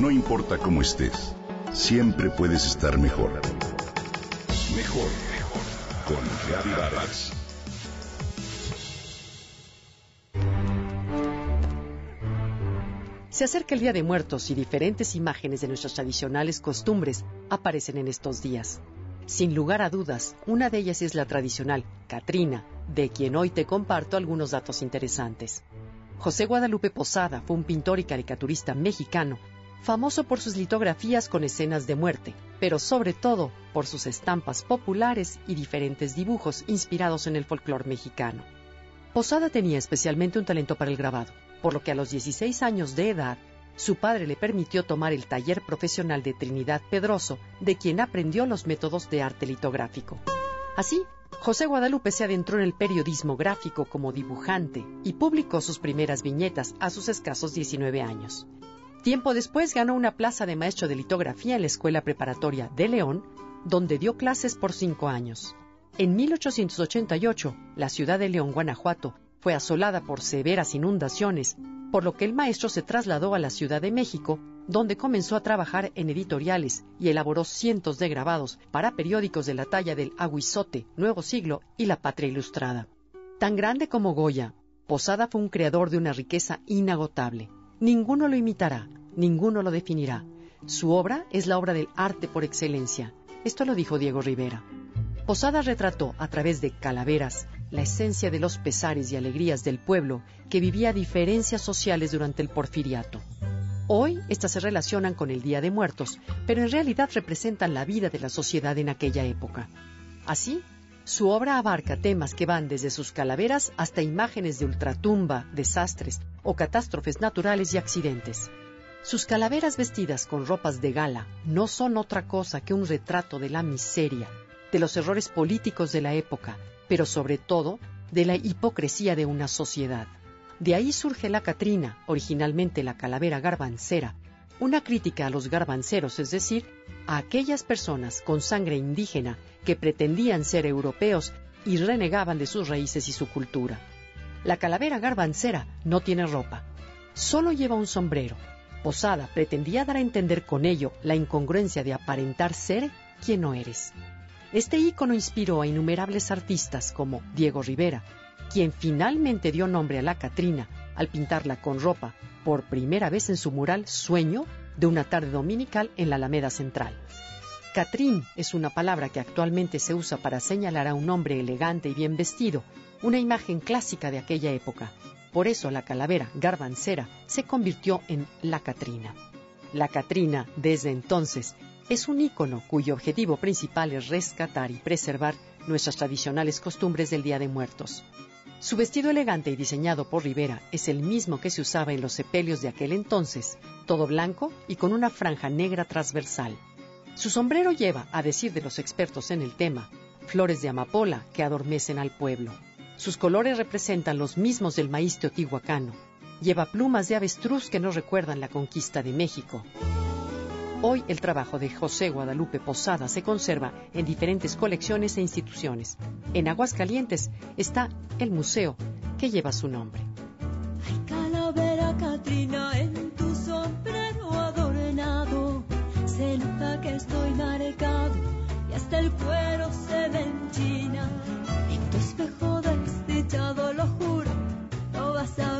No importa cómo estés, siempre puedes estar mejor. Mejor, mejor. Con Vargas. Se acerca el Día de Muertos y diferentes imágenes de nuestras tradicionales costumbres aparecen en estos días. Sin lugar a dudas, una de ellas es la tradicional Catrina, de quien hoy te comparto algunos datos interesantes. José Guadalupe Posada fue un pintor y caricaturista mexicano, famoso por sus litografías con escenas de muerte, pero sobre todo por sus estampas populares y diferentes dibujos inspirados en el folclore mexicano. Posada tenía especialmente un talento para el grabado, por lo que a los 16 años de edad, su padre le permitió tomar el taller profesional de Trinidad Pedroso, de quien aprendió los métodos de arte litográfico. Así, José Guadalupe se adentró en el periodismo gráfico como dibujante y publicó sus primeras viñetas a sus escasos 19 años. Tiempo después ganó una plaza de maestro de litografía en la Escuela Preparatoria de León, donde dio clases por cinco años. En 1888, la ciudad de León, Guanajuato, fue asolada por severas inundaciones, por lo que el maestro se trasladó a la Ciudad de México, donde comenzó a trabajar en editoriales y elaboró cientos de grabados para periódicos de la talla del Aguizote, Nuevo Siglo y La Patria Ilustrada. Tan grande como Goya, Posada fue un creador de una riqueza inagotable. Ninguno lo imitará, ninguno lo definirá. Su obra es la obra del arte por excelencia. Esto lo dijo Diego Rivera. Posada retrató a través de calaveras la esencia de los pesares y alegrías del pueblo que vivía diferencias sociales durante el porfiriato. Hoy estas se relacionan con el Día de Muertos, pero en realidad representan la vida de la sociedad en aquella época. Así, su obra abarca temas que van desde sus calaveras hasta imágenes de ultratumba, desastres o catástrofes naturales y accidentes. Sus calaveras vestidas con ropas de gala no son otra cosa que un retrato de la miseria, de los errores políticos de la época, pero sobre todo de la hipocresía de una sociedad. De ahí surge la Catrina, originalmente la calavera garbancera, una crítica a los garbanceros, es decir, a aquellas personas con sangre indígena que pretendían ser europeos y renegaban de sus raíces y su cultura. La calavera garbancera no tiene ropa, solo lleva un sombrero. Posada pretendía dar a entender con ello la incongruencia de aparentar ser quien no eres. Este ícono inspiró a innumerables artistas como Diego Rivera, quien finalmente dio nombre a la Catrina al pintarla con ropa por primera vez en su mural Sueño de una tarde dominical en la Alameda Central. Catrín es una palabra que actualmente se usa para señalar a un hombre elegante y bien vestido, una imagen clásica de aquella época. Por eso la calavera garbancera se convirtió en la Catrina. La Catrina, desde entonces, es un ícono cuyo objetivo principal es rescatar y preservar nuestras tradicionales costumbres del Día de Muertos. Su vestido elegante y diseñado por Rivera es el mismo que se usaba en los sepelios de aquel entonces, todo blanco y con una franja negra transversal. Su sombrero lleva, a decir de los expertos en el tema, flores de amapola que adormecen al pueblo. Sus colores representan los mismos del maíz teotihuacano. Lleva plumas de avestruz que nos recuerdan la conquista de México. Hoy el trabajo de José Guadalupe Posada se conserva en diferentes colecciones e instituciones. En Aguascalientes está el museo que lleva su nombre. Ay, calavera Catrina en tu sombrero adornado, se nota que estoy marcado y hasta el cuero se ve en China. En tu espejo desdichado, lo juro, no vas a